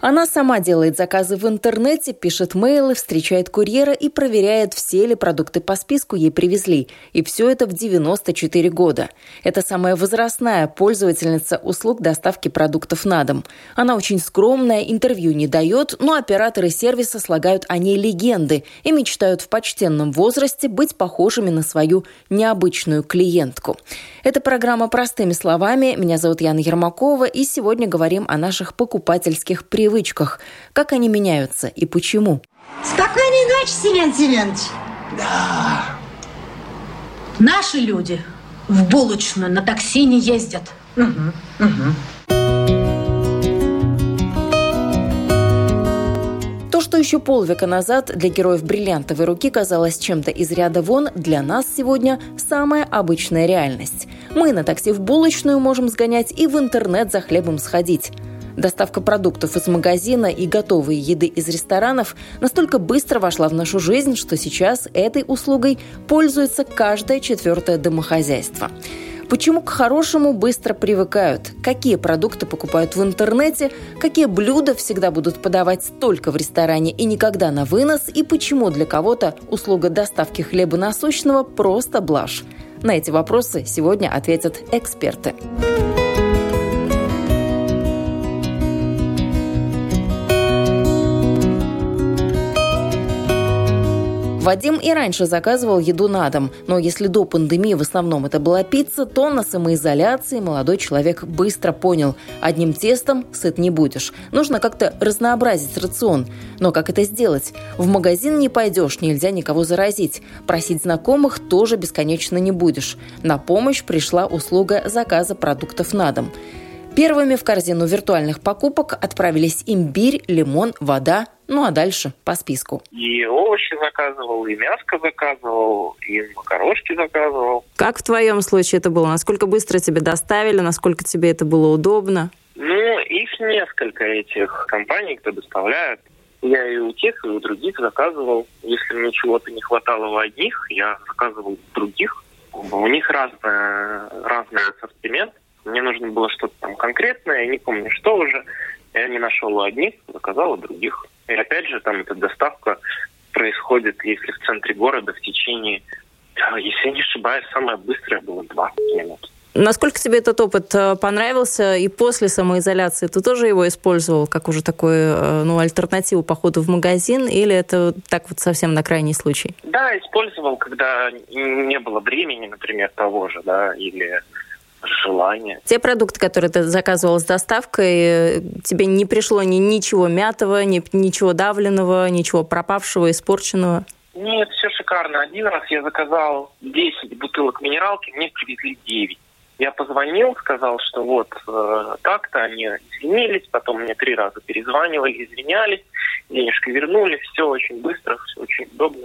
Она сама делает заказы в интернете, пишет мейлы, встречает курьера и проверяет, все ли продукты по списку ей привезли. И все это в 94 года. Это самая возрастная пользовательница услуг доставки продуктов на дом. Она очень скромная, интервью не дает, но операторы сервиса слагают о ней легенды и мечтают в почтенном возрасте быть похожими на свою необычную клиентку. Это программа «Простыми словами». Меня зовут Яна Ермакова, и сегодня говорим о наших покупательских привычках привычках, как они меняются и почему. Спокойной ночи, Семен Семенович. Да. Наши люди в булочную на такси не ездят. Угу, угу. То, что еще полвека назад для героев бриллиантовой руки казалось чем-то из ряда вон, для нас сегодня самая обычная реальность. Мы на такси в булочную можем сгонять и в интернет за хлебом сходить. Доставка продуктов из магазина и готовой еды из ресторанов настолько быстро вошла в нашу жизнь, что сейчас этой услугой пользуется каждое четвертое домохозяйство. Почему к хорошему быстро привыкают? Какие продукты покупают в интернете? Какие блюда всегда будут подавать только в ресторане и никогда на вынос? И почему для кого-то услуга доставки хлеба насущного просто блажь? На эти вопросы сегодня ответят эксперты. Вадим и раньше заказывал еду на дом, но если до пандемии в основном это была пицца, то на самоизоляции молодой человек быстро понял – одним тестом сыт не будешь. Нужно как-то разнообразить рацион. Но как это сделать? В магазин не пойдешь, нельзя никого заразить. Просить знакомых тоже бесконечно не будешь. На помощь пришла услуга заказа продуктов на дом. Первыми в корзину виртуальных покупок отправились имбирь, лимон, вода, ну а дальше по списку. И овощи заказывал, и мяско заказывал, и макарошки заказывал. Как в твоем случае это было? Насколько быстро тебе доставили? Насколько тебе это было удобно? Ну, их несколько этих компаний, кто доставляет. Я и у тех, и у других заказывал. Если мне чего-то не хватало в одних, я заказывал у других. У них разный, разный ассортимент. Мне нужно было что-то там конкретное, я не помню, что уже. Я не нашел у одних, заказал у других. И опять же, там эта доставка происходит, если в центре города в течение, если я не ошибаюсь, самое быстрое было 20 минут. Насколько тебе этот опыт э, понравился? И после самоизоляции ты тоже его использовал как уже такой э, ну, альтернативу походу в магазин? Или это так вот совсем на крайний случай? Да, использовал, когда не было времени, например, того же, да, или желание. Те продукты, которые ты заказывал с доставкой, тебе не пришло ни ничего мятого, ни, ничего давленного, ничего пропавшего, испорченного? Нет, все шикарно. Один раз я заказал 10 бутылок минералки, мне привезли 9. Я позвонил, сказал, что вот э, так-то, они извинились, потом мне три раза перезванивали, извинялись, денежки вернули, все очень быстро, все очень удобно.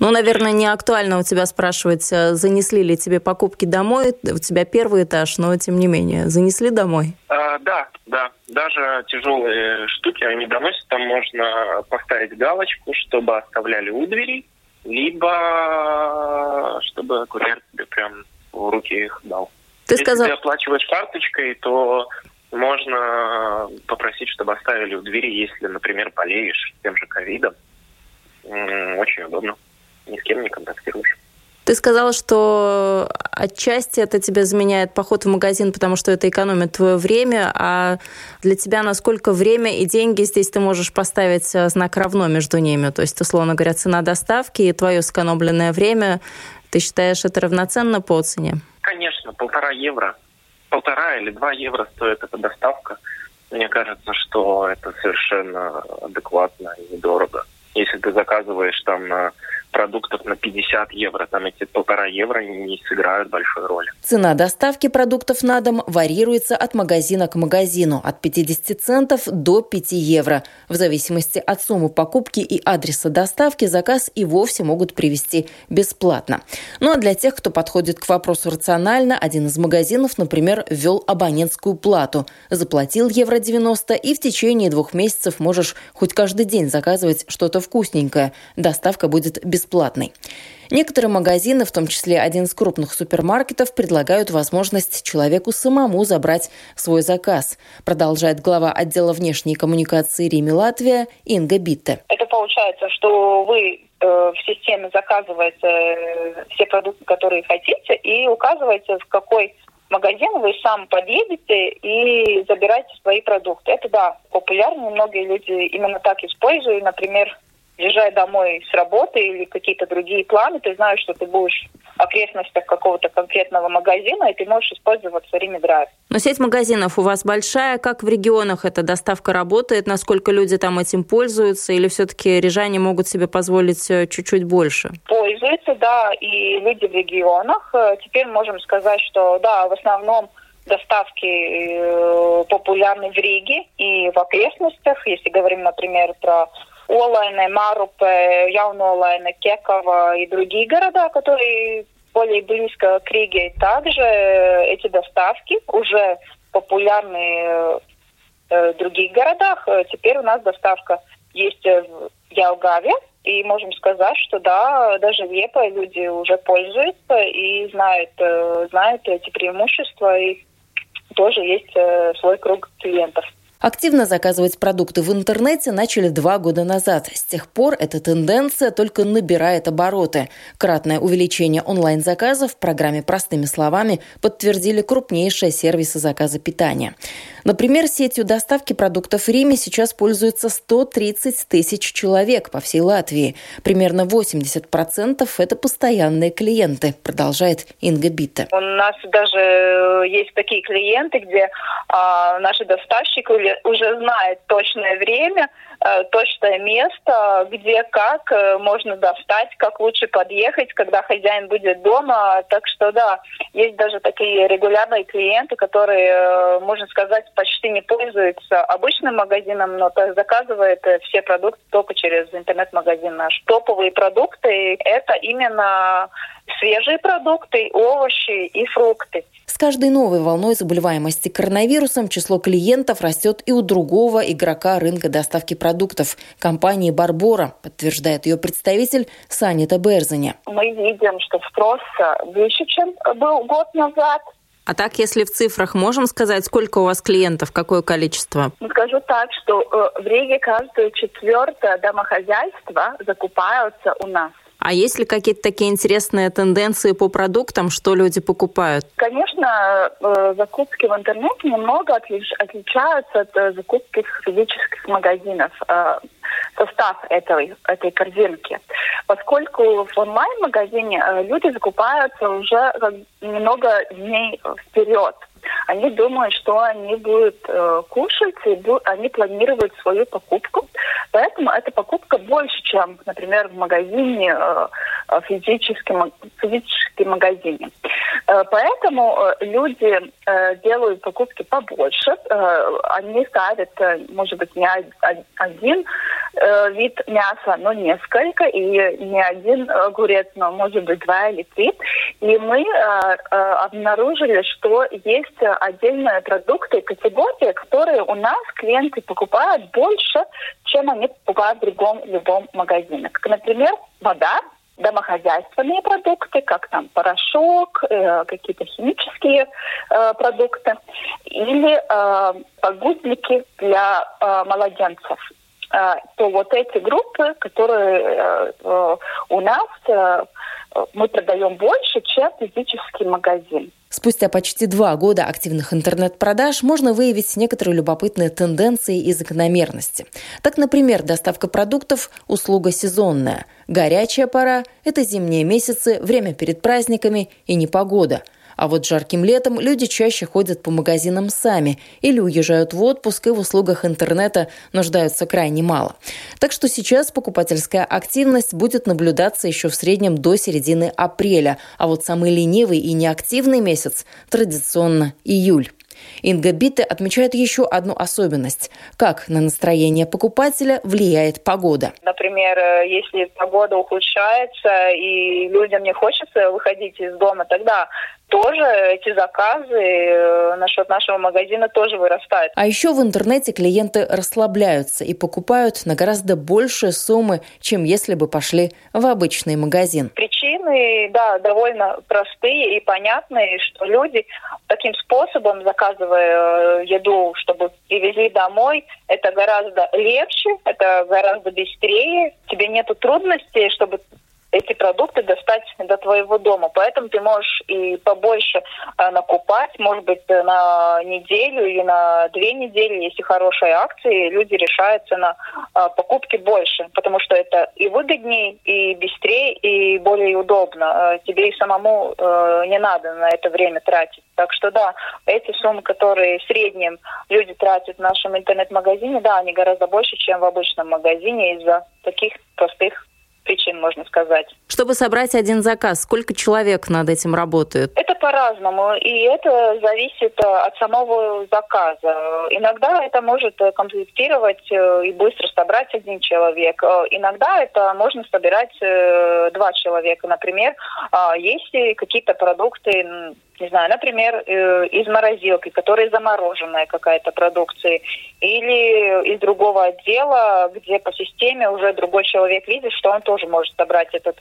Ну, наверное, не актуально у тебя спрашивать, э, занесли ли тебе покупки домой. У тебя первый этаж, но тем не менее, занесли домой? А, да, да. Даже тяжелые штуки они доносят. Там можно поставить галочку, чтобы оставляли у двери, либо чтобы курьер тебе прям в руки их дал. Ты Если сказал... ты оплачиваешь карточкой, то можно попросить, чтобы оставили у двери, если, например, болеешь тем же ковидом. Очень удобно ни с кем не контактируешь. Ты сказала, что отчасти это тебе заменяет поход в магазин, потому что это экономит твое время, а для тебя насколько время и деньги здесь ты можешь поставить э, знак равно между ними? То есть, условно говоря, цена доставки и твое сэкономленное время, ты считаешь это равноценно по цене? Конечно, полтора евро. Полтора или два евро стоит эта доставка. Мне кажется, что это совершенно адекватно и недорого. Если ты заказываешь там на продуктов на 50 евро. Там эти полтора евро не сыграют большой роли. Цена доставки продуктов на дом варьируется от магазина к магазину от 50 центов до 5 евро. В зависимости от суммы покупки и адреса доставки заказ и вовсе могут привезти бесплатно. Ну а для тех, кто подходит к вопросу рационально, один из магазинов, например, ввел абонентскую плату. Заплатил евро 90 и в течение двух месяцев можешь хоть каждый день заказывать что-то вкусненькое. Доставка будет бесплатной. Некоторые магазины, в том числе один из крупных супермаркетов, предлагают возможность человеку самому забрать свой заказ, продолжает глава отдела внешней коммуникации Риме Латвия Инга Битте. Это получается, что вы э, в системе заказываете э, все продукты, которые хотите, и указываете, в какой магазин вы сам подъедете и забираете свои продукты. Это да, популярно, многие люди именно так используют. Например, приезжая домой с работы или какие-то другие планы, ты знаешь, что ты будешь в окрестностях какого-то конкретного магазина, и ты можешь использовать время драйв. Но сеть магазинов у вас большая, как в регионах эта доставка работает, насколько люди там этим пользуются, или все-таки рижане могут себе позволить э, чуть-чуть больше? Пользуются, да, и люди в регионах. Э, теперь можем сказать, что да, в основном доставки э, популярны в Риге и в окрестностях. Если говорим, например, про Олайне, Марупе, Яунолайне, Кекова и другие города, которые более близко к Риге. Также эти доставки уже популярны в других городах. Теперь у нас доставка есть в Ялгаве, и можем сказать, что да, даже в ЕПА люди уже пользуются и знают, знают эти преимущества, и тоже есть свой круг клиентов. Активно заказывать продукты в интернете начали два года назад. С тех пор эта тенденция только набирает обороты. Кратное увеличение онлайн-заказов в программе «Простыми словами» подтвердили крупнейшие сервисы заказа питания. Например, сетью доставки продуктов Риме сейчас пользуется 130 тысяч человек по всей Латвии. Примерно 80% это постоянные клиенты, продолжает Инга Битта. У нас даже есть такие клиенты, где а, наши доставщики уже знает точное время, э, точное место, где как э, можно достать, как лучше подъехать, когда хозяин будет дома. Так что да, есть даже такие регулярные клиенты, которые, э, можно сказать, почти не пользуются обычным магазином, но заказывают все продукты только через интернет-магазин наш. Топовые продукты – это именно свежие продукты, овощи и фрукты. С каждой новой волной заболеваемости коронавирусом число клиентов растет и у другого игрока рынка доставки продуктов – компании «Барбора», подтверждает ее представитель Санита Берзаня. Мы видим, что спрос выше, чем был год назад. А так, если в цифрах можем сказать, сколько у вас клиентов, какое количество? Скажу так, что э, в Риге каждое четвертое домохозяйство закупаются у нас. А есть ли какие-то такие интересные тенденции по продуктам, что люди покупают? Конечно, э, закупки в интернете немного отличаются от э, закупки в физических магазинах э, состав этой, этой корзинки. Поскольку в онлайн-магазине люди закупаются уже немного дней вперед. Они думают, что они будут э, кушать, и бу- они планируют свою покупку. Поэтому эта покупка больше, чем, например, в магазине, э, физическом, физическом магазине. Э, поэтому э, люди э, делают покупки побольше. Э, они ставят, э, может быть, не один э, вид мяса, но несколько, и не один огурец, но, может быть, два или три. И мы э, э, обнаружили, что есть отдельные продукты, категории, которые у нас клиенты покупают больше, чем они покупают в другом любом магазине. Как, например, вода, домохозяйственные продукты, как там порошок, э, какие-то химические э, продукты, или э, подгузники для э, младенцев. Э, то вот эти группы, которые э, э, у нас э, мы продаем больше, чем физический магазин. Спустя почти два года активных интернет-продаж можно выявить некоторые любопытные тенденции и закономерности. Так, например, доставка продуктов – услуга сезонная. Горячая пора – это зимние месяцы, время перед праздниками и непогода – а вот жарким летом люди чаще ходят по магазинам сами или уезжают в отпуск и в услугах интернета нуждаются крайне мало. Так что сейчас покупательская активность будет наблюдаться еще в среднем до середины апреля, а вот самый ленивый и неактивный месяц традиционно июль. Инга Битте отмечает еще одну особенность. Как на настроение покупателя влияет погода. Например, э, если погода ухудшается и людям не хочется выходить из дома, тогда тоже эти заказы э, насчет нашего магазина тоже вырастают. А еще в интернете клиенты расслабляются и покупают на гораздо большие суммы, чем если бы пошли в обычный магазин. Причины, да, довольно простые и понятные, что люди таким способом, заказывая э, еду, чтобы привезли домой, это гораздо легче, это гораздо быстрее, тебе нету трудностей, чтобы эти продукты достать до твоего дома. Поэтому ты можешь и побольше э, накупать, может быть, на неделю или на две недели, если хорошие акции, люди решаются на э, покупки больше, потому что это и выгоднее, и быстрее, и более удобно. Э, тебе и самому э, не надо на это время тратить. Так что да, эти суммы, которые в среднем люди тратят в нашем интернет-магазине, да, они гораздо больше, чем в обычном магазине из-за таких простых причин, можно сказать. Чтобы собрать один заказ, сколько человек над этим работает? Это по-разному, и это зависит э, от самого заказа. Иногда это может э, комплектировать э, и быстро собрать один человек. Иногда это можно собирать два человека. Например, а, если какие-то продукты не знаю, например, э, из морозилки, которая замороженная какая-то продукция, или из другого отдела, где по системе уже другой человек видит, что он тоже может собрать этот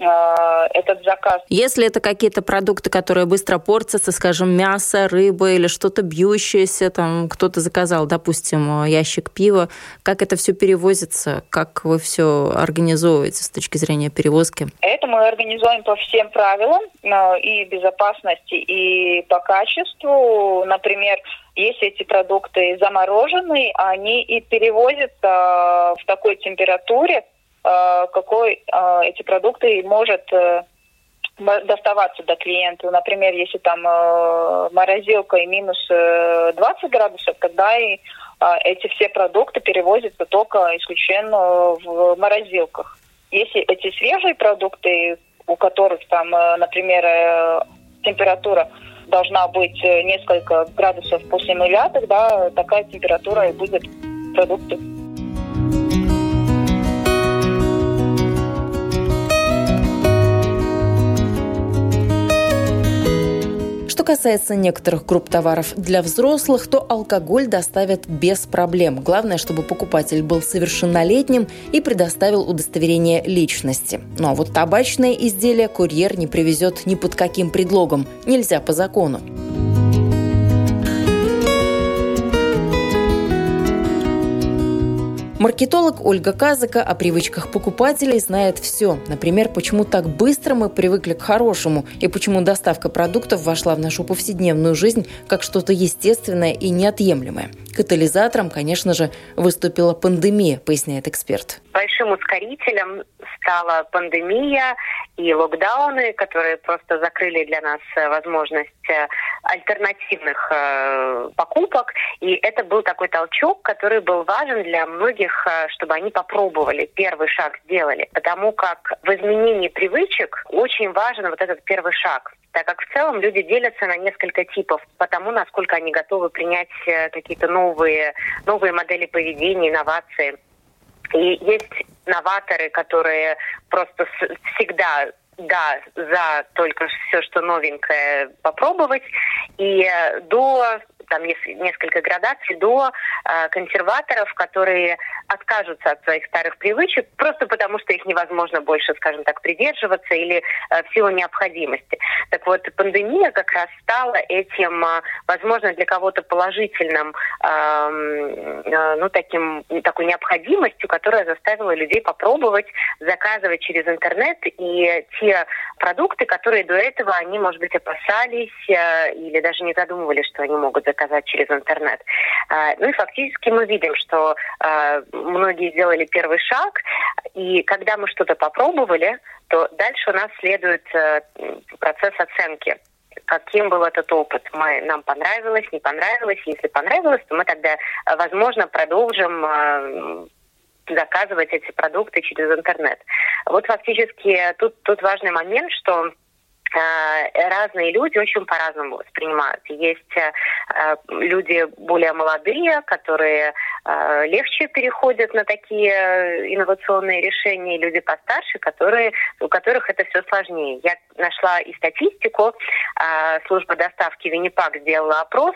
этот заказ. Если это какие-то продукты, которые быстро портятся, скажем, мясо, рыба или что-то бьющееся, там кто-то заказал, допустим, ящик пива, как это все перевозится, как вы все организовываете с точки зрения перевозки? Это мы организуем по всем правилам э, и безопасности, и по качеству. Например, если эти продукты замороженные, они и перевозятся в такой температуре, Э, какой э, эти продукты может э, доставаться до клиента. Например, если там морозилка и минус 20 градусов, тогда и эти все продукты перевозятся только исключительно в морозилках. Если эти свежие продукты, у которых там, например, температура должна быть несколько градусов после нуля, тогда такая температура и будет продукты. Касается некоторых групп товаров для взрослых, то алкоголь доставят без проблем. Главное, чтобы покупатель был совершеннолетним и предоставил удостоверение личности. Ну а вот табачные изделия курьер не привезет ни под каким предлогом. Нельзя по закону. Маркетолог Ольга Казака о привычках покупателей знает все. Например, почему так быстро мы привыкли к хорошему и почему доставка продуктов вошла в нашу повседневную жизнь как что-то естественное и неотъемлемое. Катализатором, конечно же, выступила пандемия, поясняет эксперт. Большим ускорителем стала пандемия и локдауны, которые просто закрыли для нас э, возможность э, альтернативных э, покупок. И это был такой толчок, который был важен для многих, чтобы они попробовали, первый шаг сделали. Потому как в изменении привычек очень важен вот этот первый шаг так как в целом люди делятся на несколько типов по тому, насколько они готовы принять какие-то новые, новые модели поведения, инновации. И есть новаторы, которые просто всегда да, за только все, что новенькое попробовать. И э, до там есть несколько градаций, до э, консерваторов, которые откажутся от своих старых привычек просто потому, что их невозможно больше, скажем так, придерживаться или э, в силу необходимости. Так вот, пандемия как раз стала этим, э, возможно, для кого-то положительным, э, э, ну, таким, такой необходимостью, которая заставила людей попробовать заказывать через интернет и те продукты, которые до этого они, может быть, опасались э, или даже не задумывались, что они могут заказать заказать через интернет. А, ну и фактически мы видим, что а, многие сделали первый шаг, и когда мы что-то попробовали, то дальше у нас следует э, процесс оценки каким был этот опыт. Мы, нам понравилось, не понравилось. Если понравилось, то мы тогда, возможно, продолжим э, заказывать эти продукты через интернет. Вот фактически тут, тут важный момент, что Э, разные люди очень по-разному воспринимают. Есть э, э, люди более молодые, которые легче переходят на такие инновационные решения, люди постарше, которые, у которых это все сложнее. Я нашла и статистику, служба доставки Виннипак сделала опрос,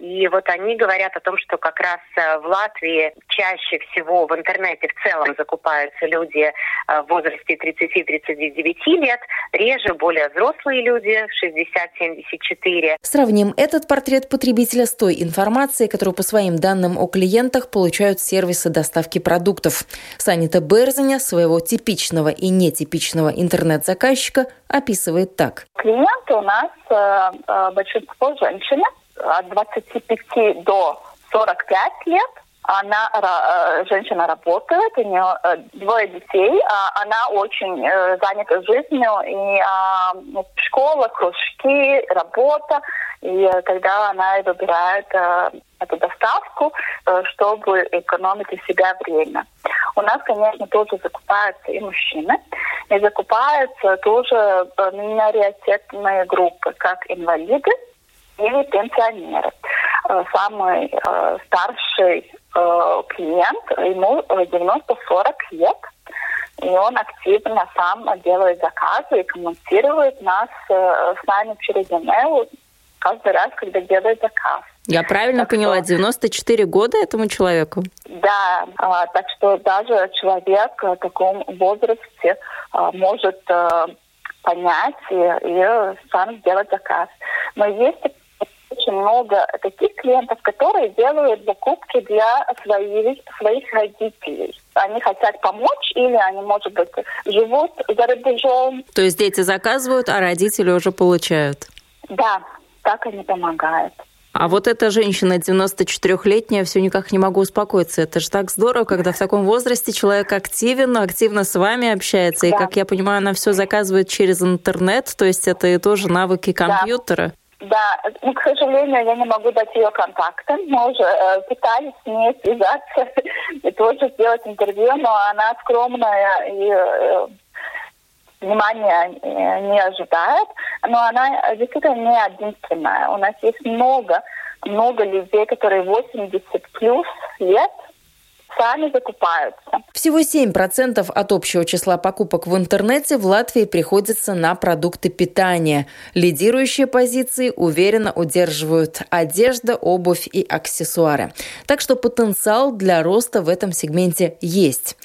и вот они говорят о том, что как раз в Латвии чаще всего в интернете в целом закупаются люди в возрасте 30-39 лет, реже более взрослые люди 60-74. Сравним этот портрет потребителя с той информацией, которую по своим данным о клиентах получают сервисы доставки продуктов. Санита Берзаня своего типичного и нетипичного интернет-заказчика описывает так. Клиенты у нас э, э большинство женщины от 25 до 45 лет она э, женщина работает, у нее э, двое детей, а она очень э, занята жизнью и а, ну, школа, кружки, работа. И когда она выбирает эту доставку, чтобы экономить для себя время. У нас, конечно, тоже закупаются и мужчины, и закупаются тоже миноритетные группы, как инвалиды или пенсионеры. Самый старший Э, клиент, ему 90-40 лет, и он активно сам делает заказы и комментирует нас э, с нами через email каждый раз, когда делает заказ. Я правильно так поняла, что... 94 года этому человеку? Да, а, так что даже человек в таком возрасте а, может понять и, и сам сделать заказ. Но есть очень много таких клиентов, которые делают закупки для своих, своих родителей. Они хотят помочь или они, может быть, живут за рубежом. То есть дети заказывают, а родители уже получают? Да, так они помогают. А вот эта женщина 94-летняя, все никак не могу успокоиться. Это же так здорово, когда в таком возрасте человек активен, активно с вами общается. Да. И, как я понимаю, она все заказывает через интернет, то есть это и тоже навыки компьютера. Да, ну, к сожалению, я не могу дать ее контакты. Мы уже э, пытались с ней связаться и тоже сделать интервью, но она скромная и э, внимания не ожидает. Но она действительно не единственная. У нас есть много, много людей, которые 80 плюс лет, сами закупаются. Всего 7% от общего числа покупок в интернете в Латвии приходится на продукты питания. Лидирующие позиции уверенно удерживают одежда, обувь и аксессуары. Так что потенциал для роста в этом сегменте есть.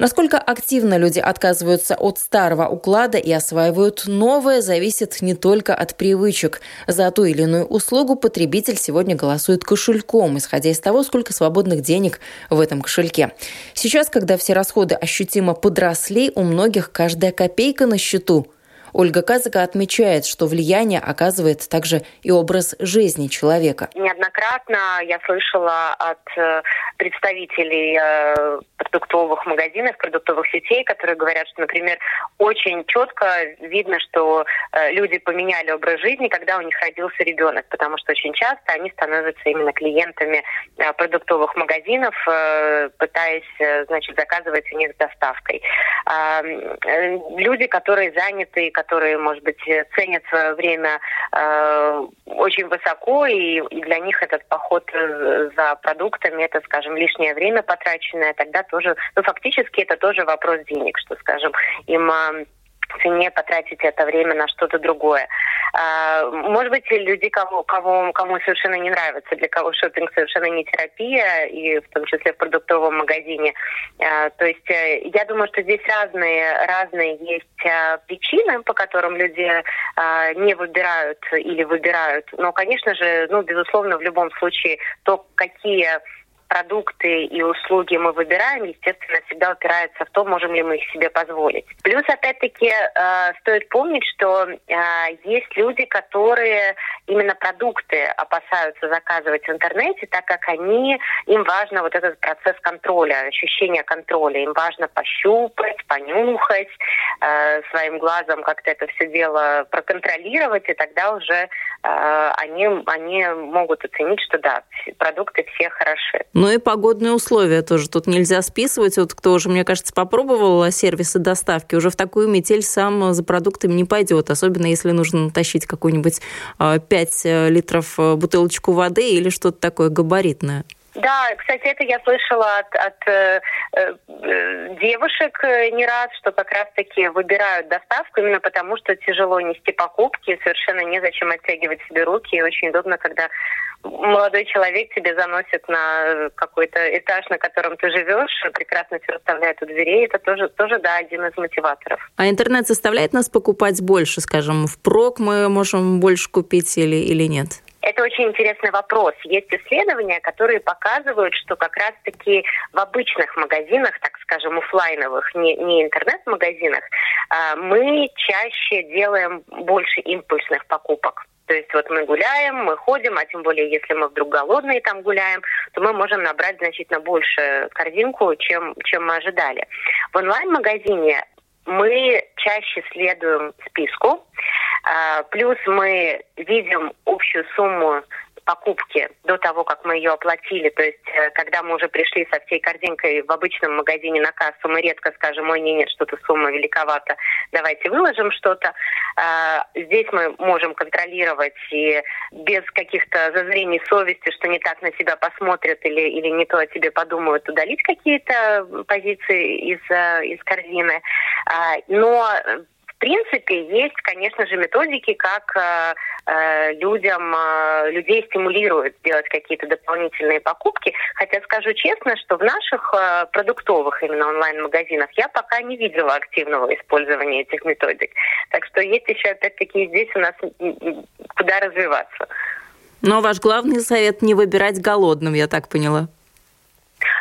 Насколько активно люди отказываются от старого уклада и осваивают новое, зависит не только от привычек. За ту или иную услугу потребитель сегодня голосует кошельком, исходя из того, сколько свободных денег в этом кошельке. Сейчас, когда все расходы ощутимо подросли, у многих каждая копейка на счету – Ольга Казака отмечает, что влияние оказывает также и образ жизни человека. Неоднократно я слышала от э, представителей э, продуктовых магазинов, продуктовых сетей, которые говорят, что, например, очень четко видно, что э, люди поменяли образ жизни, когда у них родился ребенок, потому что очень часто они становятся именно клиентами продуктовых магазинов, пытаясь, значит, заказывать у них с доставкой. Люди, которые заняты, которые, может быть, ценят свое время э, очень высоко, и, и для них этот поход за продуктами, это, скажем, лишнее время потраченное, тогда тоже, ну, фактически это тоже вопрос денег, что, скажем, им э, цене потратить это время на что-то другое. А, может быть, люди, кого, кого, кому совершенно не нравится, для кого шопинг совершенно не терапия, и в том числе в продуктовом магазине. А, то есть э, я думаю, что здесь разные, разные есть а, причины, по которым люди не выбирают или выбирают. Но, конечно же, ну, безусловно, в любом случае, то, какие продукты и услуги мы выбираем, естественно, всегда упирается в то, можем ли мы их себе позволить. Плюс, опять-таки, э, стоит помнить, что э, есть люди, которые именно продукты опасаются заказывать в интернете, так как они, им важно вот этот процесс контроля, ощущение контроля. Им важно пощупать, понюхать, э, своим глазом как-то это все дело проконтролировать, и тогда уже они, они могут оценить, что да, продукты все хороши. Ну и погодные условия тоже тут нельзя списывать. Вот кто уже, мне кажется, попробовал сервисы доставки, уже в такую метель сам за продуктами не пойдет, особенно если нужно тащить какую-нибудь 5 э, литров э, бутылочку воды или что-то такое габаритное. Да, кстати, это я слышала от, от э, э, девушек э, не раз, что как раз-таки выбирают доставку именно потому, что тяжело нести покупки, совершенно незачем оттягивать себе руки, и очень удобно, когда молодой человек тебе заносит на какой-то этаж, на котором ты живешь, прекрасно все расставляет у дверей. Это тоже, тоже, да, один из мотиваторов. А интернет заставляет нас покупать больше, скажем, впрок мы можем больше купить или, или нет? Это очень интересный вопрос. Есть исследования, которые показывают, что как раз-таки в обычных магазинах, так скажем, офлайновых, не, не интернет-магазинах, а, мы чаще делаем больше импульсных покупок. То есть вот мы гуляем, мы ходим, а тем более, если мы вдруг голодные там гуляем, то мы можем набрать значительно больше корзинку, чем, чем мы ожидали. В онлайн-магазине мы чаще следуем списку, а, плюс мы видим общую сумму покупки до того, как мы ее оплатили. То есть, э, когда мы уже пришли со всей корзинкой в обычном магазине на кассу, мы редко скажем, ой, нет, нет, что-то сумма великовата, давайте выложим что-то. А, здесь мы можем контролировать и без каких-то зазрений совести, что не так на себя посмотрят или, или не то о тебе подумают, удалить какие-то позиции из, э, из корзины. А, но принципе, есть, конечно же, методики, как э, э, людям, э, людей стимулируют делать какие-то дополнительные покупки. Хотя скажу честно, что в наших э, продуктовых именно онлайн-магазинах я пока не видела активного использования этих методик. Так что есть еще, опять-таки, здесь у нас куда развиваться. Но ваш главный совет не выбирать голодным, я так поняла.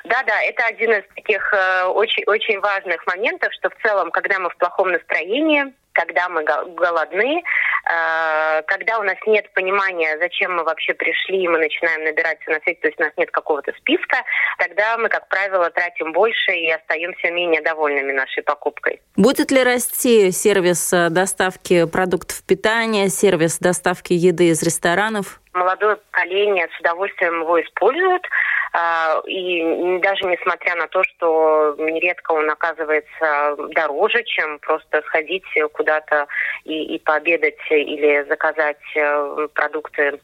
Да, да, это один из таких э, очень, очень важных моментов, что в целом, когда мы в плохом настроении, когда мы голодны, э, когда у нас нет понимания, зачем мы вообще пришли, и мы начинаем набираться на свете, то есть у нас нет какого-то списка, тогда мы, как правило, тратим больше и остаемся менее довольными нашей покупкой. Будет ли расти сервис э, доставки продуктов питания, сервис доставки еды из ресторанов? Молодое поколение с удовольствием его используют. А, и даже несмотря на то, что нередко он оказывается дороже, чем просто сходить куда-то и, и пообедать или заказать э, продукты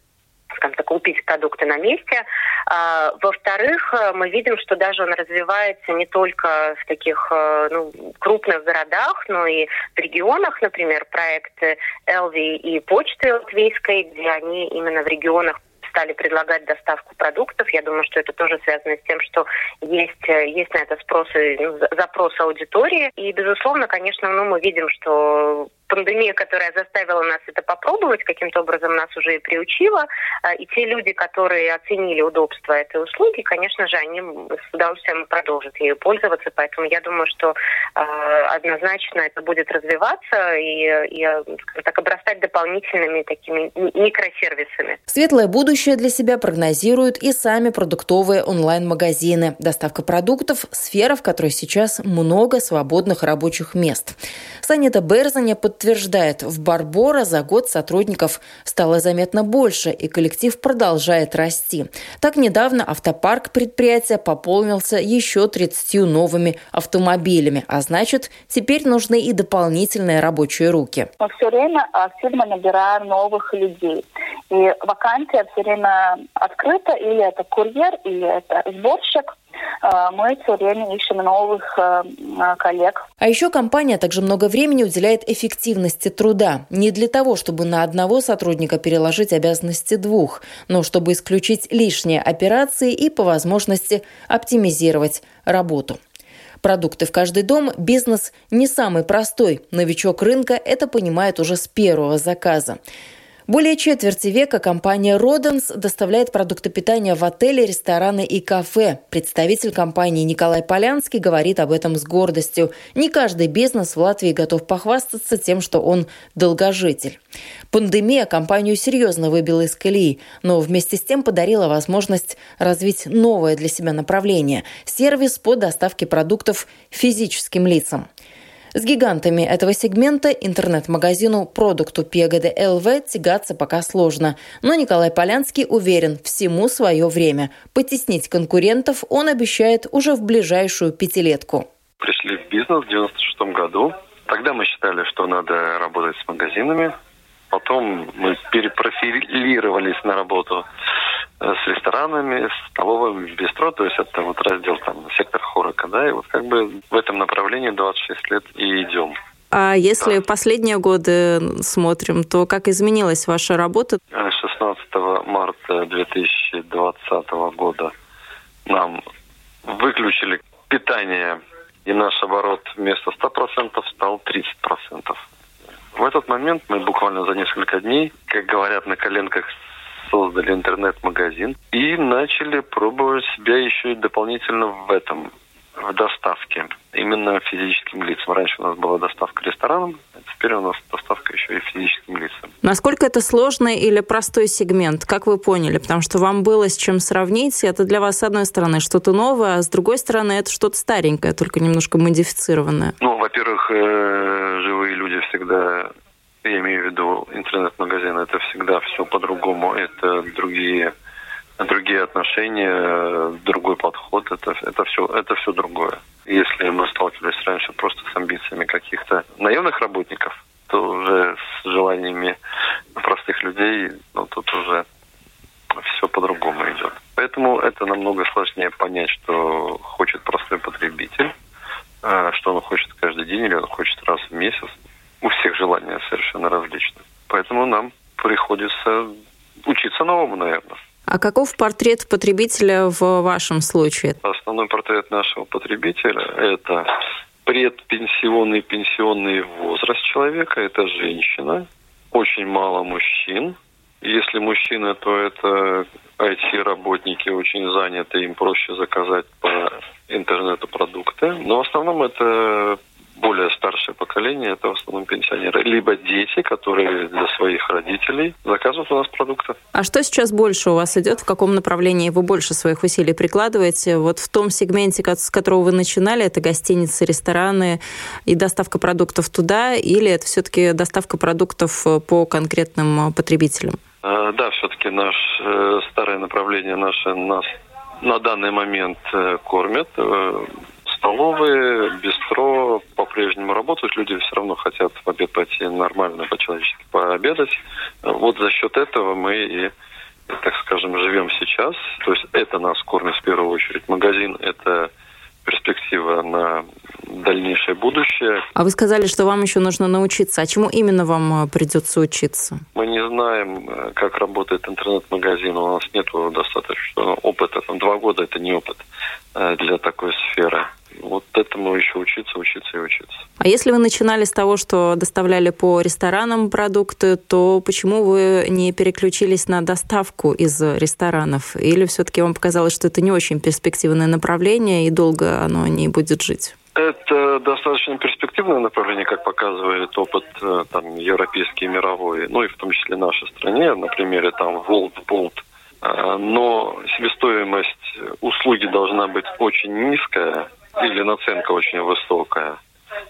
скажем так, купить продукты на месте. А, во-вторых, мы видим, что даже он развивается не только в таких э, ну, крупных городах, но и в регионах, например, проекты Элви и почты латвийской, где они именно в регионах стали предлагать доставку продуктов. Я думаю, что это тоже связано с тем, что есть, э, есть на это спрос ну, запрос аудитории. И, безусловно, конечно, ну, мы видим, что пандемия, которая заставила нас это попробовать, каким-то образом нас уже и приучила. А, и те люди, которые оценили удобство этой услуги, конечно же, они с удовольствием продолжат ею пользоваться. Поэтому я думаю, что э, однозначно это будет развиваться и, и так, обрастать дополнительными такими микросервисами. Светлое будущее для себя прогнозируют и сами продуктовые онлайн-магазины. Доставка продуктов – сфера, в которой сейчас много свободных рабочих мест. Санита Берзаня под подтверждает, в Барбора за год сотрудников стало заметно больше, и коллектив продолжает расти. Так недавно автопарк предприятия пополнился еще 30 новыми автомобилями, а значит, теперь нужны и дополнительные рабочие руки. Мы все время активно набираем новых людей. И вакансия все время открыта, или это курьер, или это сборщик. Э, мы все время ищем новых э, коллег. А еще компания также много времени уделяет эффективности труда. Не для того, чтобы на одного сотрудника переложить обязанности двух, но чтобы исключить лишние операции и по возможности оптимизировать работу. Продукты в каждый дом – бизнес не самый простой. Новичок рынка это понимает уже с первого заказа. Более четверти века компания «Роденс» доставляет продукты питания в отели, рестораны и кафе. Представитель компании Николай Полянский говорит об этом с гордостью. Не каждый бизнес в Латвии готов похвастаться тем, что он долгожитель. Пандемия компанию серьезно выбила из колеи, но вместе с тем подарила возможность развить новое для себя направление – сервис по доставке продуктов физическим лицам. С гигантами этого сегмента интернет-магазину продукту Пегады ЛВ тягаться пока сложно. Но Николай Полянский уверен, всему свое время. Потеснить конкурентов он обещает уже в ближайшую пятилетку. Пришли в бизнес в 96 году. Тогда мы считали, что надо работать с магазинами. Потом мы перепрофилировались на работу с ресторанами, с столовыми, бистро, то есть это вот раздел там сектор хорока, да, и вот как бы в этом направлении 26 лет и идем. А если да. последние годы смотрим, то как изменилась ваша работа? 16 марта 2020 года нам выключили питание, и наш оборот вместо 100% стал 30%. В этот момент мы буквально за несколько дней, как говорят на коленках, создали интернет-магазин и начали пробовать себя еще и дополнительно в этом в доставке именно физическим лицам. Раньше у нас была доставка ресторанам, а теперь у нас доставка еще и физическим лицам. Насколько это сложный или простой сегмент? Как вы поняли? Потому что вам было с чем сравнить. Это для вас, с одной стороны, что-то новое, а с другой стороны, это что-то старенькое, только немножко модифицированное. Ну, во-первых, э, живые люди всегда я имею в виду интернет-магазин, это всегда все по-другому, это другие другие отношения, другой подход, это, это все, это все другое. Если мы сталкивались раньше просто с амбициями каких-то наемных работников, то уже с желаниями простых людей, ну, тут уже все по-другому идет. Поэтому это намного сложнее понять, что хочет простой потребитель, а, что он хочет каждый день или он хочет раз в месяц. У всех желания совершенно различны. Поэтому нам приходится учиться новому, наверное. А каков портрет потребителя в вашем случае? Основной портрет нашего потребителя – это предпенсионный пенсионный возраст человека, это женщина, очень мало мужчин. Если мужчины, то это IT-работники очень заняты, им проще заказать по интернету продукты. Но в основном это более старшее поколение, это в основном пенсионеры, либо дети, которые для своих родителей заказывают у нас продукты. А что сейчас больше у вас идет? В каком направлении вы больше своих усилий прикладываете? Вот в том сегменте, с которого вы начинали, это гостиницы, рестораны и доставка продуктов туда, или это все-таки доставка продуктов э, по конкретным э, потребителям? Э, да, все-таки наше старое направление наше нас на данный момент кормят столовые, бистро по-прежнему работают. Люди все равно хотят в обед пойти нормально, по-человечески пообедать. Вот за счет этого мы и так скажем, живем сейчас. То есть это нас кормит в первую очередь. Магазин – это перспектива на дальнейшее будущее. А вы сказали, что вам еще нужно научиться. А чему именно вам э, придется учиться? Мы не знаем, э, как работает интернет-магазин. У нас нет достаточно опыта. Там два года – это не опыт э, для такой сферы вот этому еще учиться, учиться и учиться. А если вы начинали с того, что доставляли по ресторанам продукты, то почему вы не переключились на доставку из ресторанов? Или все-таки вам показалось, что это не очень перспективное направление и долго оно не будет жить? Это достаточно перспективное направление, как показывает опыт э, там, европейский мировой, ну и в том числе нашей стране, на примере там Волт, Болт. Э, но себестоимость услуги должна быть очень низкая, или наценка очень высокая,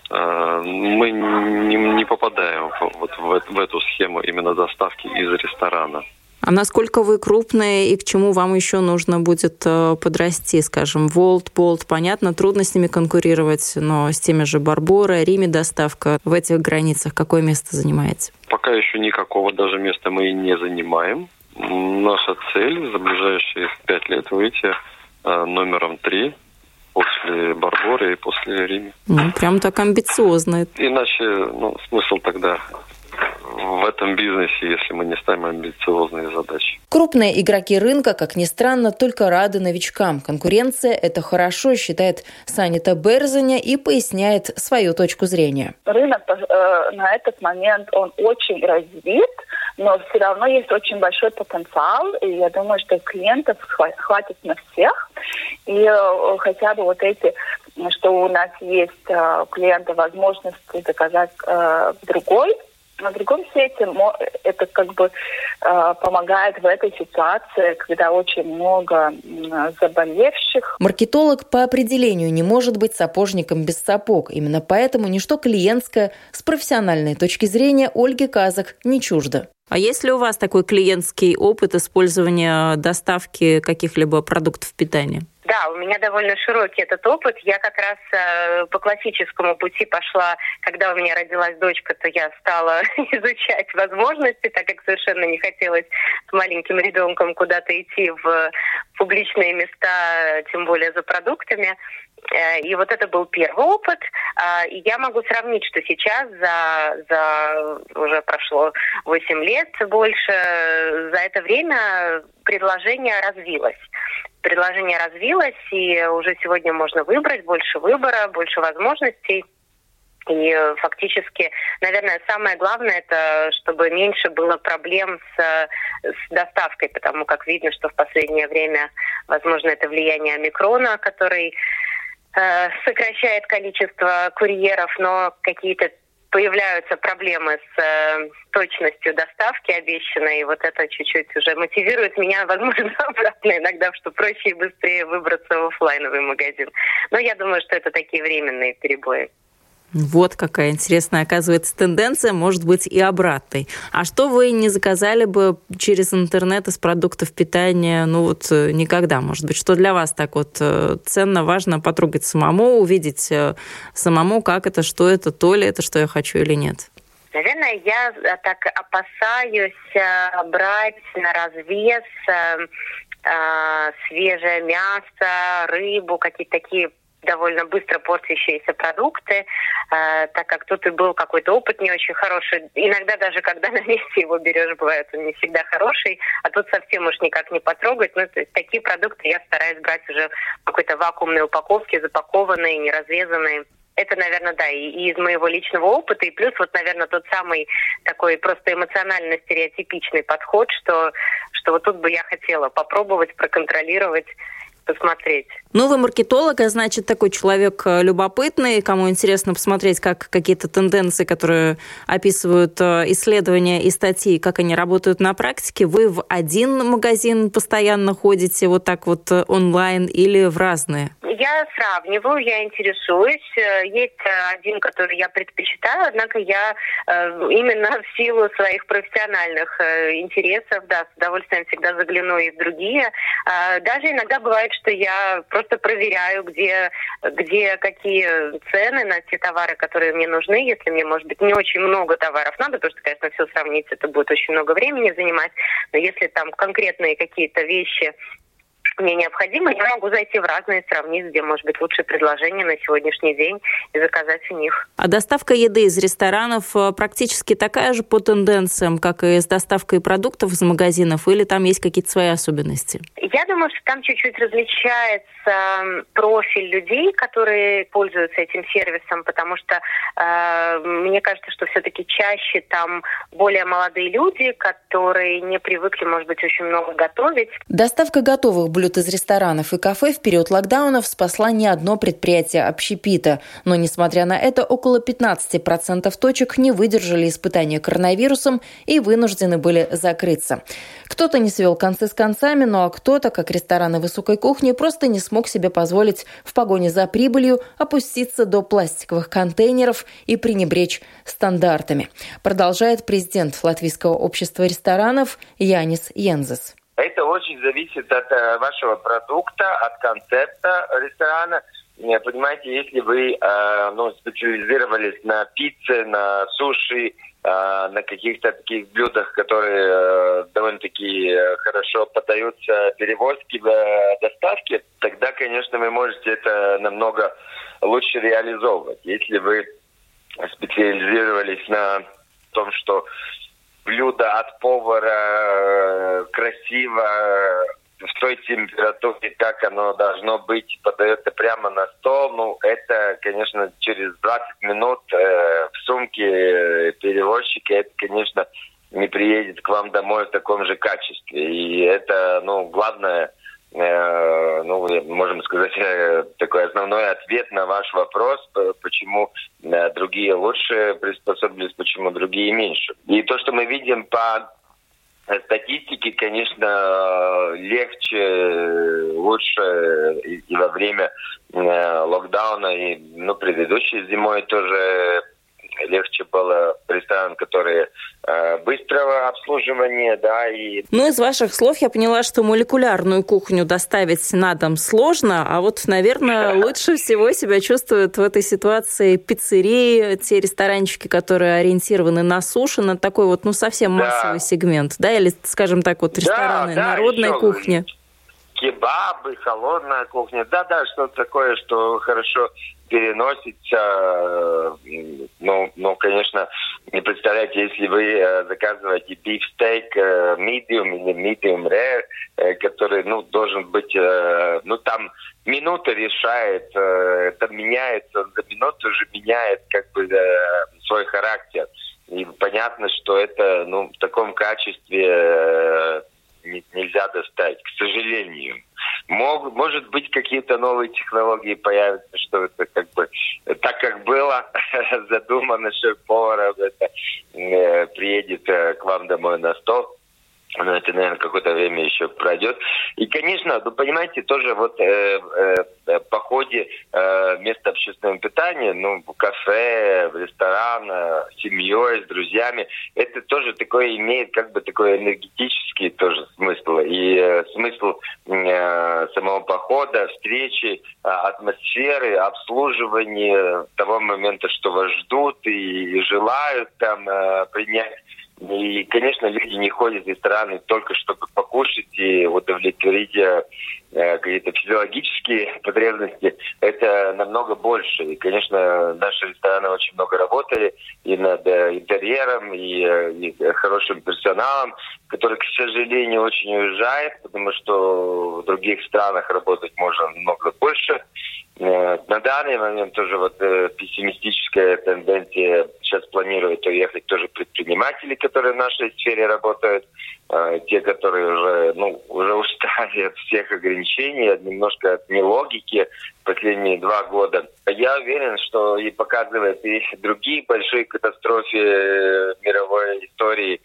э, мы не, не попадаем вот в, в эту схему именно доставки из ресторана. А насколько вы крупные и к чему вам еще нужно будет э, подрасти, скажем, Волт, Болт, понятно, трудно с ними конкурировать, но с теми же Барбора, Риме доставка в этих границах какое место занимаете? Пока еще никакого даже места мы и не занимаем. Наша цель за ближайшие пять лет выйти э, номером три после Барбора и после Рима. Ну, прям так амбициозно. Иначе, ну, смысл тогда в этом бизнесе, если мы не ставим амбициозные задачи. Крупные игроки рынка, как ни странно, только рады новичкам. Конкуренция – это хорошо, считает Санита Берзаня и поясняет свою точку зрения. Рынок э, на этот момент, он очень развит, но все равно есть очень большой потенциал, и я думаю, что клиентов хватит на всех. И э, хотя бы вот эти, что у нас есть э, клиенты возможность заказать э, другой на другом свете это как бы э, помогает в этой ситуации, когда очень много заболевших. Маркетолог по определению не может быть сапожником без сапог. Именно поэтому ничто клиентское с профессиональной точки зрения Ольги Казак не чуждо. А есть ли у вас такой клиентский опыт использования доставки каких-либо продуктов питания? Да, у меня довольно широкий этот опыт. Я как раз э, по классическому пути пошла, когда у меня родилась дочка, то я стала изучать возможности, так как совершенно не хотелось с маленьким ребенком куда-то идти в публичные места, тем более за продуктами. Э, и вот это был первый опыт. А, и я могу сравнить, что сейчас за, за уже прошло 8 лет больше, за это время предложение развилось предложение развилось, и уже сегодня можно выбрать больше выбора, больше возможностей. И фактически, наверное, самое главное, это чтобы меньше было проблем с, с доставкой, потому как видно, что в последнее время, возможно, это влияние омикрона, который э, сокращает количество курьеров, но какие-то появляются проблемы с э, точностью доставки обещанной, и вот это чуть-чуть уже мотивирует меня, возможно, обратно иногда, что проще и быстрее выбраться в офлайновый магазин. Но я думаю, что это такие временные перебои. Вот какая интересная, оказывается, тенденция может быть и обратной. А что вы не заказали бы через интернет из продуктов питания, ну вот э, никогда, может быть? Что для вас так вот э, ценно, важно потрогать самому, увидеть э, самому, как это, что это, то ли это, что я хочу или нет? Наверное, я так опасаюсь брать на развес свежее мясо, рыбу, какие-то такие довольно быстро портящиеся продукты, э, так как тут и был какой-то опыт не очень хороший. Иногда даже когда на месте его берешь, бывает он не всегда хороший, а тут совсем уж никак не потрогать. Ну, то есть такие продукты я стараюсь брать уже в какой-то вакуумной упаковке, запакованные, не разрезанные это, наверное, да, и, и из моего личного опыта, и плюс вот, наверное, тот самый такой просто эмоционально стереотипичный подход, что, что вот тут бы я хотела попробовать, проконтролировать посмотреть. Ну, вы маркетолог, а значит, такой человек э, любопытный, кому интересно посмотреть, как какие-то тенденции, которые описывают э, исследования и статьи, как они работают на практике. Вы в один магазин постоянно ходите вот так вот э, онлайн или в разные? Я сравниваю, я интересуюсь. Есть один, который я предпочитаю, однако я именно в силу своих профессиональных интересов, да, с удовольствием всегда загляну и в другие. Даже иногда бывает, что я просто проверяю, где, где какие цены на те товары, которые мне нужны. Если мне, может быть, не очень много товаров надо, потому что, конечно, все сравнить, это будет очень много времени занимать. Но если там конкретные какие-то вещи мне необходимо, я могу зайти в разные, сравнить, где может быть лучшее предложение на сегодняшний день и заказать у них. А доставка еды из ресторанов э, практически такая же по тенденциям, как и с доставкой продуктов из магазинов, или там есть какие-то свои особенности? Я думаю, что там чуть-чуть различается профиль людей, которые пользуются этим сервисом, потому что э, мне кажется, что все-таки чаще там более молодые люди, которые не привыкли, может быть, очень много готовить. Доставка готовых блюд блюд из ресторанов и кафе в период локдаунов спасла не одно предприятие общепита. Но, несмотря на это, около 15% точек не выдержали испытания коронавирусом и вынуждены были закрыться. Кто-то не свел концы с концами, ну а кто-то, как рестораны высокой кухни, просто не смог себе позволить в погоне за прибылью опуститься до пластиковых контейнеров и пренебречь стандартами. Продолжает президент Латвийского общества ресторанов Янис Янзес. Это очень зависит от э, вашего продукта, от концепта ресторана. Понимаете, если вы э, ну, специализировались на пицце, на суши, э, на каких-то таких блюдах, которые э, довольно-таки э, хорошо поддаются перевозке в э, доставке, тогда, конечно, вы можете это намного лучше реализовывать. Если вы специализировались на том, что блюдо от повара э, красиво, в той температуре, как оно должно быть, подается прямо на стол. Ну, это, конечно, через 20 минут э, в сумке э, перевозчика, это, конечно, не приедет к вам домой в таком же качестве. И это, ну, главное, э, ну, можем сказать, э, такой основной ответ на ваш вопрос, почему э, другие лучше приспособились, почему другие меньше. И то, что мы видим по статистике, конечно, легче, лучше и во время локдауна, и ну, предыдущей зимой тоже легче было ресторан, который э, быстрого обслуживания, да, и... Ну, из ваших слов я поняла, что молекулярную кухню доставить на дом сложно, а вот, наверное, лучше всего себя чувствуют в этой ситуации пиццерии, те ресторанчики, которые ориентированы на суши, на такой вот, ну, совсем массовый да. сегмент, да, или, скажем так, вот рестораны да, да, народной кухни кебабы, холодная кухня. Да-да, что-то такое, что хорошо переносится. Ну, ну, конечно, не представляете, если вы э, заказываете бифстейк э, medium или medium rare, э, который, ну, должен быть, ну, там минута решает, это меняется, за минуту уже меняет как бы свой характер. И понятно, что это, ну, в таком качестве нельзя достать, к сожалению. Мог, может быть, какие-то новые технологии появятся, что это как бы так, как было задумано шеф-поваром, это э, приедет э, к вам домой на стол но это, наверное, какое-то время еще пройдет. И, конечно, вы понимаете, тоже вот э, э, по ходе э, места общественного питания, ну, в кафе, в ресторан, э, с семьей, с друзьями, это тоже такое имеет как бы такой энергетический тоже смысл. И э, смысл э, самого похода, встречи, э, атмосферы, обслуживания того момента, что вас ждут и, и желают там э, принять и, конечно, люди не ходят в рестораны только чтобы покушать и удовлетворить э, какие-то физиологические потребности. Это намного больше. И, конечно, наши рестораны очень много работали и над э, интерьером, и, э, и хорошим персоналом, который, к сожалению, очень уезжает, потому что в других странах работать можно намного больше. Э, на данный момент тоже вот э, пессимистическая тенденция. Сейчас планируют уехать тоже предприниматели, которые в нашей сфере работают. Э, те, которые уже, ну, уже устали от всех ограничений, немножко от нелогики последние два года. Я уверен, что и показывает и другие большие катастрофы мировой истории,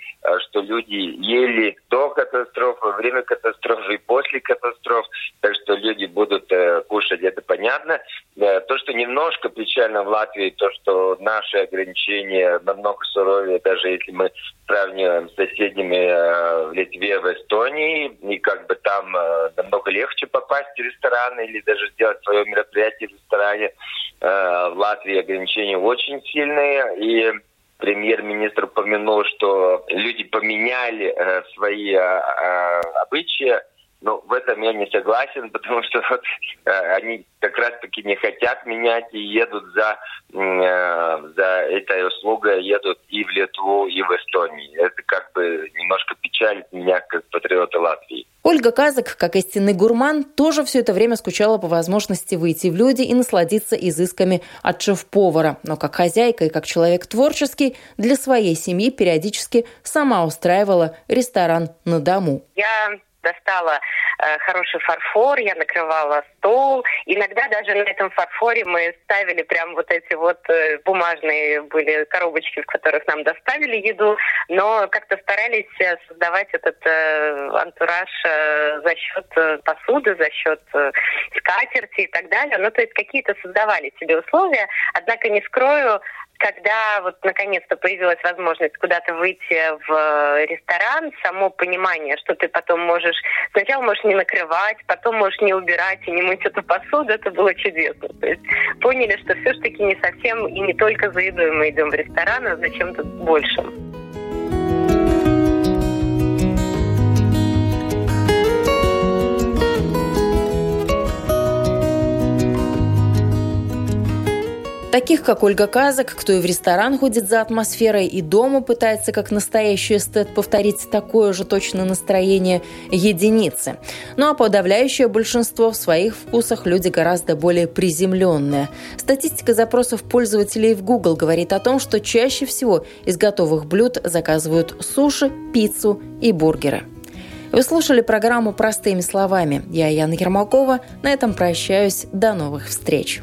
что люди ели до катастрофы, во время катастрофы и после катастроф, так что люди будут кушать, это понятно. То, что немножко печально в Латвии, то, что наши ограничения намного суровее, даже если мы сравниваем с соседними в Литве, в Эстонии, и как бы там э, намного легче попасть в рестораны или даже сделать свое мероприятие в ресторане. Э, в Латвии ограничения очень сильные, и премьер-министр упомянул, что люди поменяли э, свои обычаи, но в этом я не согласен, потому что вот, э, они как раз-таки не хотят менять и едут за, э, за этой услугой, едут и в Литву, и в Эстонию. Это как бы немножко печалит меня, как патриота Латвии. Ольга Казак, как истинный гурман, тоже все это время скучала по возможности выйти в люди и насладиться изысками от шеф-повара. Но как хозяйка и как человек творческий, для своей семьи периодически сама устраивала ресторан на дому. Я достала э, хороший фарфор, я накрывала стол. Иногда даже на этом фарфоре мы ставили прям вот эти вот э, бумажные были коробочки, в которых нам доставили еду, но как-то старались э, создавать этот э, антураж э, за счет э, посуды, за счет э, скатерти и так далее. Ну, то есть какие-то создавали себе условия. Однако не скрою, когда вот наконец-то появилась возможность куда-то выйти в ресторан, само понимание, что ты потом можешь, сначала можешь не накрывать, потом можешь не убирать и не мыть эту посуду, это было чудесно. То есть поняли, что все-таки не совсем и не только за едой мы идем в ресторан, а за чем-то большим. Таких, как Ольга Казак, кто и в ресторан ходит за атмосферой, и дома пытается, как настоящий эстет, повторить такое же точное настроение единицы. Ну а подавляющее большинство в своих вкусах люди гораздо более приземленные. Статистика запросов пользователей в Google говорит о том, что чаще всего из готовых блюд заказывают суши, пиццу и бургеры. Вы слушали программу «Простыми словами». Я Яна Ермакова. На этом прощаюсь. До новых встреч.